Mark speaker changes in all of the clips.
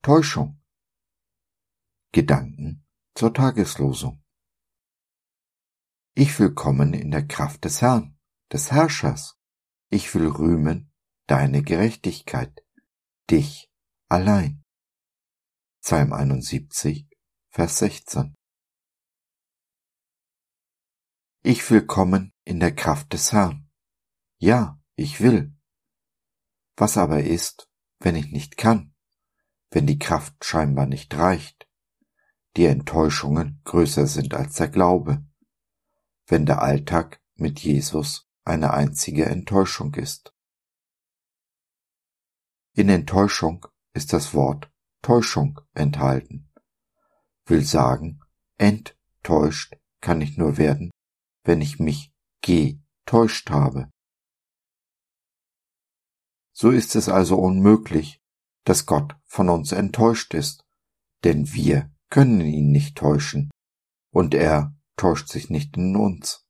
Speaker 1: Täuschung. Gedanken zur Tageslosung. Ich will kommen in der Kraft des Herrn, des Herrschers. Ich will rühmen deine Gerechtigkeit, dich allein. Psalm 71, Vers 16. Ich will kommen in der Kraft des Herrn. Ja, ich will. Was aber ist, wenn ich nicht kann, wenn die Kraft scheinbar nicht reicht, die Enttäuschungen größer sind als der Glaube, wenn der Alltag mit Jesus eine einzige Enttäuschung ist. In Enttäuschung ist das Wort Täuschung enthalten. Will sagen, enttäuscht kann ich nur werden, wenn ich mich getäuscht habe. So ist es also unmöglich, dass Gott von uns enttäuscht ist, denn wir können ihn nicht täuschen, und er täuscht sich nicht in uns.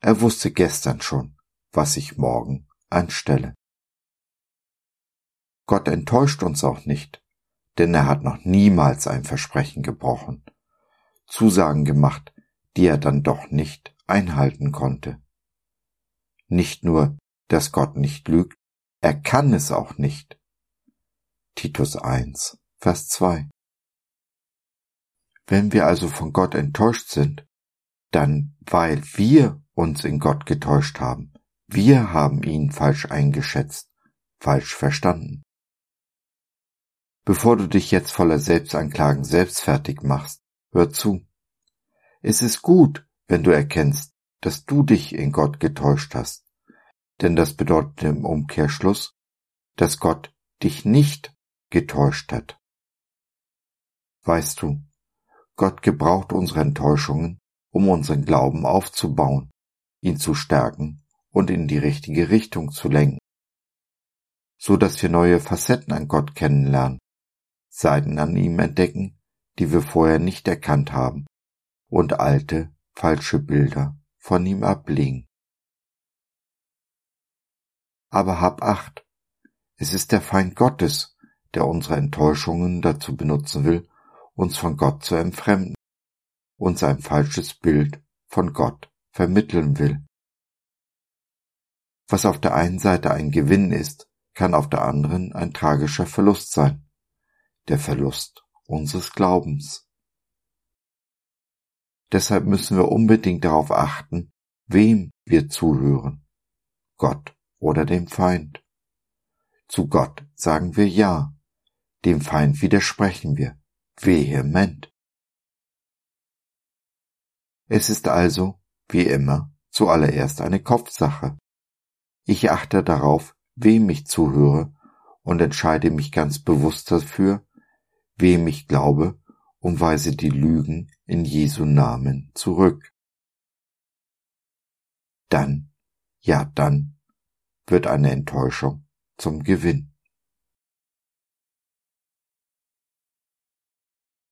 Speaker 1: Er wusste gestern schon, was ich morgen anstelle. Gott enttäuscht uns auch nicht, denn er hat noch niemals ein Versprechen gebrochen, Zusagen gemacht, die er dann doch nicht einhalten konnte. Nicht nur, dass Gott nicht lügt, er kann es auch nicht. Titus 1, Vers 2. Wenn wir also von Gott enttäuscht sind, dann weil wir uns in Gott getäuscht haben. Wir haben ihn falsch eingeschätzt, falsch verstanden. Bevor du dich jetzt voller Selbstanklagen selbst fertig machst, hör zu. Es ist gut, wenn du erkennst, dass du dich in Gott getäuscht hast denn das bedeutet im Umkehrschluss, dass Gott dich nicht getäuscht hat. Weißt du, Gott gebraucht unsere Enttäuschungen, um unseren Glauben aufzubauen, ihn zu stärken und in die richtige Richtung zu lenken, so dass wir neue Facetten an Gott kennenlernen, Seiten an ihm entdecken, die wir vorher nicht erkannt haben, und alte, falsche Bilder von ihm ablegen. Aber hab acht. Es ist der Feind Gottes, der unsere Enttäuschungen dazu benutzen will, uns von Gott zu entfremden, uns ein falsches Bild von Gott vermitteln will. Was auf der einen Seite ein Gewinn ist, kann auf der anderen ein tragischer Verlust sein. Der Verlust unseres Glaubens. Deshalb müssen wir unbedingt darauf achten, wem wir zuhören. Gott oder dem Feind. Zu Gott sagen wir Ja, dem Feind widersprechen wir vehement. Es ist also, wie immer, zuallererst eine Kopfsache. Ich achte darauf, wem ich zuhöre und entscheide mich ganz bewusst dafür, wem ich glaube und weise die Lügen in Jesu Namen zurück. Dann, ja dann, wird eine Enttäuschung zum Gewinn.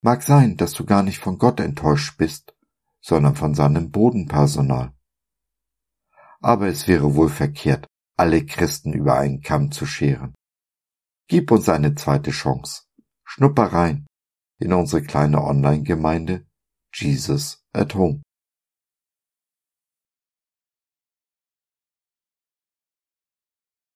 Speaker 1: Mag sein, dass du gar nicht von Gott enttäuscht bist, sondern von seinem Bodenpersonal. Aber es wäre wohl verkehrt, alle Christen über einen Kamm zu scheren. Gib uns eine zweite Chance. Schnupper rein in unsere kleine Online-Gemeinde Jesus at Home.